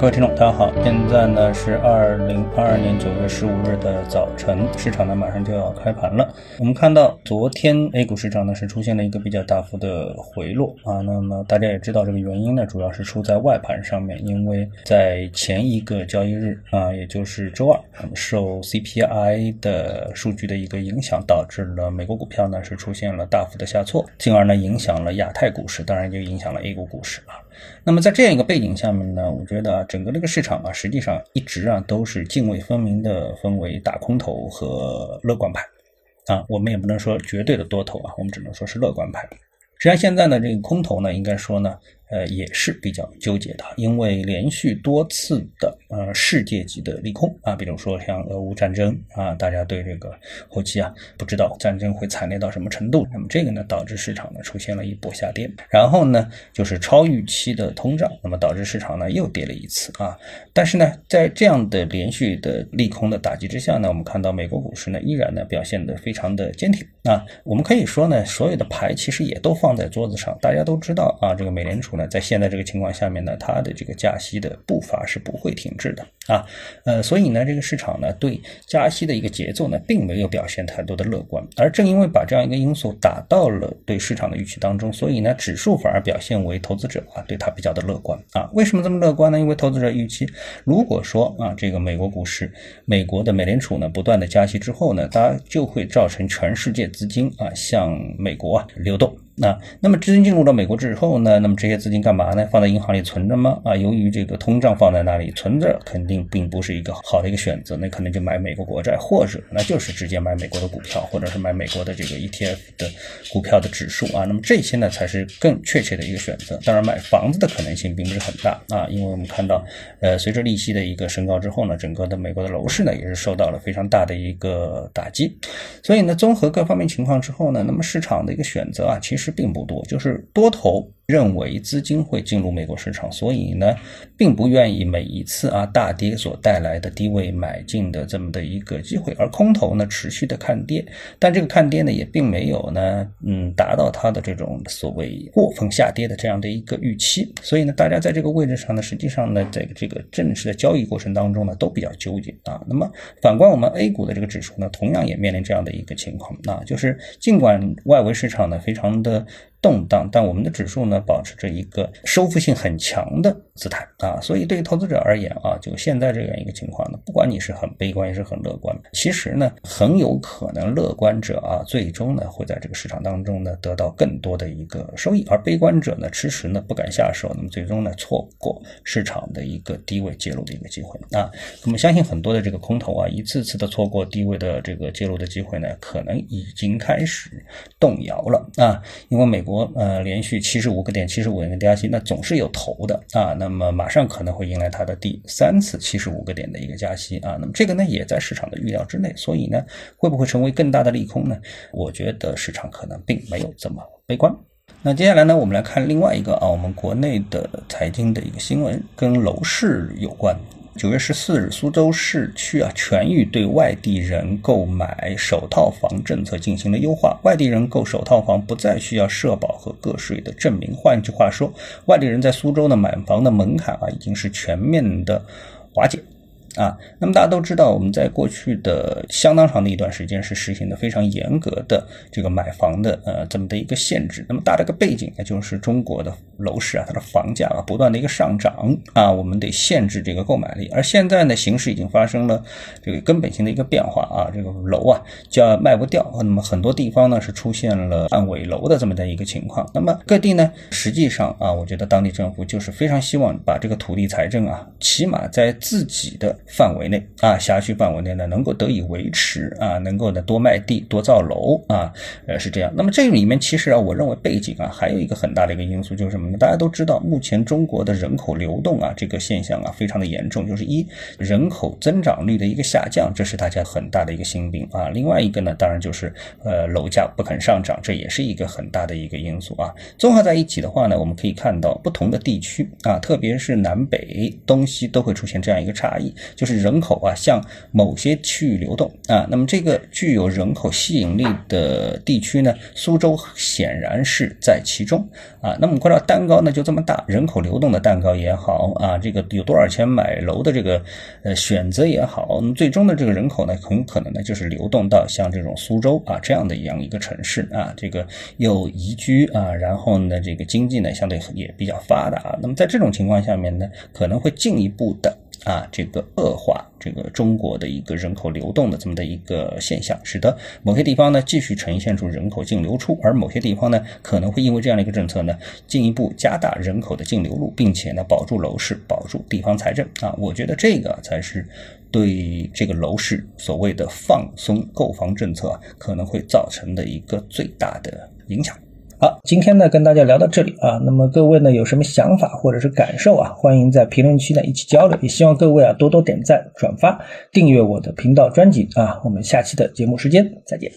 各位听众，大家好，现在呢是二零二二年九月十五日的早晨，市场呢马上就要开盘了。我们看到昨天 A 股市场呢是出现了一个比较大幅的回落啊，那么大家也知道这个原因呢，主要是出在外盘上面，因为在前一个交易日啊，也就是周二，受 CPI 的数据的一个影响，导致了美国股票呢是出现了大幅的下挫，进而呢影响了亚太股市，当然就影响了 A 股股市啊。那么在这样一个背景下面呢，我觉得，整个这个市场啊，实际上一直啊都是泾渭分明的，分为大空头和乐观派啊。我们也不能说绝对的多头啊，我们只能说是乐观派。实际上现在呢，这个空头呢，应该说呢。呃，也是比较纠结的，因为连续多次的呃世界级的利空啊，比如说像俄乌战争啊，大家对这个后期啊不知道战争会惨烈到什么程度，那么这个呢导致市场呢出现了一波下跌，然后呢就是超预期的通胀，那么导致市场呢又跌了一次啊，但是呢在这样的连续的利空的打击之下呢，我们看到美国股市呢依然呢表现得非常的坚挺。啊，我们可以说呢所有的牌其实也都放在桌子上，大家都知道啊这个美联储。在现在这个情况下面呢，它的这个加息的步伐是不会停滞的。啊，呃，所以呢，这个市场呢对加息的一个节奏呢，并没有表现太多的乐观，而正因为把这样一个因素打到了对市场的预期当中，所以呢，指数反而表现为投资者啊对它比较的乐观啊。为什么这么乐观呢？因为投资者预期，如果说啊这个美国股市、美国的美联储呢不断的加息之后呢，它就会造成全世界资金啊向美国啊流动。那那么资金进入到美国之后呢？那么这些资金干嘛呢？放在银行里存着吗？啊，由于这个通胀放在那里存着，肯定并不是一个好的一个选择。那可能就买美国国债，或者那就是直接买美国的股票，或者是买美国的这个 ETF 的股票的指数啊。那么这些呢才是更确切的一个选择。当然，买房子的可能性并不是很大啊，因为我们看到，呃，随着利息的一个升高之后呢，整个的美国的楼市呢也是受到了非常大的一个打击。所以呢，综合各方面情况之后呢，那么市场的一个选择啊，其实。并不多，就是多头。认为资金会进入美国市场，所以呢，并不愿意每一次啊大跌所带来的低位买进的这么的一个机会，而空头呢持续的看跌，但这个看跌呢也并没有呢，嗯，达到它的这种所谓过分下跌的这样的一个预期，所以呢，大家在这个位置上呢，实际上呢，在这个正式的交易过程当中呢，都比较纠结啊。那么反观我们 A 股的这个指数呢，同样也面临这样的一个情况啊，就是尽管外围市场呢非常的动荡，但我们的指数呢。保持着一个收复性很强的姿态啊，所以对于投资者而言啊，就现在这样一个情况呢，不管你是很悲观也是很乐观，其实呢，很有可能乐观者啊，最终呢会在这个市场当中呢得到更多的一个收益，而悲观者呢迟迟呢不敢下手，那么最终呢错过市场的一个低位介入的一个机会啊。我们相信很多的这个空头啊，一次次的错过低位的这个介入的机会呢，可能已经开始动摇了啊，因为美国呃连续七十五五个。点七十五点的加息，那总是有头的啊。那么马上可能会迎来它的第三次七十五个点的一个加息啊。那么这个呢也在市场的预料之内，所以呢会不会成为更大的利空呢？我觉得市场可能并没有这么悲观。那接下来呢，我们来看另外一个啊，我们国内的财经的一个新闻，跟楼市有关。九月十四日，苏州市区啊全域对外地人购买首套房政策进行了优化，外地人购首套房不再需要社保和个税的证明。换句话说，外地人在苏州的买房的门槛啊已经是全面的瓦解。啊，那么大家都知道，我们在过去的相当长的一段时间是实行的非常严格的这个买房的呃这么的一个限制。那么大的一个背景呢，就是中国的楼市啊，它的房价啊不断的一个上涨啊，我们得限制这个购买力。而现在呢，形势已经发生了这个根本性的一个变化啊，这个楼啊叫卖不掉，那么很多地方呢是出现了烂尾楼的这么的一个情况。那么各地呢，实际上啊，我觉得当地政府就是非常希望把这个土地财政啊，起码在自己的范围内啊，辖区范围内呢，能够得以维持啊，能够呢多卖地、多造楼啊，呃是这样。那么这里面其实啊，我认为背景啊，还有一个很大的一个因素就是什么呢？大家都知道，目前中国的人口流动啊，这个现象啊，非常的严重，就是一人口增长率的一个下降，这是大家很大的一个心病啊。另外一个呢，当然就是呃楼价不肯上涨，这也是一个很大的一个因素啊。综合在一起的话呢，我们可以看到不同的地区啊，特别是南北、东西都会出现这样一个差异。就是人口啊向某些区域流动啊。那么这个具有人口吸引力的地区呢，苏州显然是在其中啊。那么我们看到蛋糕呢就这么大，人口流动的蛋糕也好啊，这个有多少钱买楼的这个呃选择也好，那么最终的这个人口呢，很可能呢就是流动到像这种苏州啊这样的一样一个城市啊，这个又宜居啊，然后呢这个经济呢相对也比较发达。那么在这种情况下面呢，可能会进一步的啊，这个恶化这个中国的一个人口流动的这么的一个现象，使得某些地方呢继续呈现出人口净流出，而某些地方呢可能会因为这样的一个政策呢，进一步加大人口的净流入，并且呢保住楼市，保住地方财政啊，我觉得这个才是对这个楼市所谓的放松购房政策可能会造成的一个最大的影响。好，今天呢跟大家聊到这里啊，那么各位呢有什么想法或者是感受啊，欢迎在评论区呢一起交流，也希望各位啊多多点赞、转发、订阅我的频道专辑啊，我们下期的节目时间再见。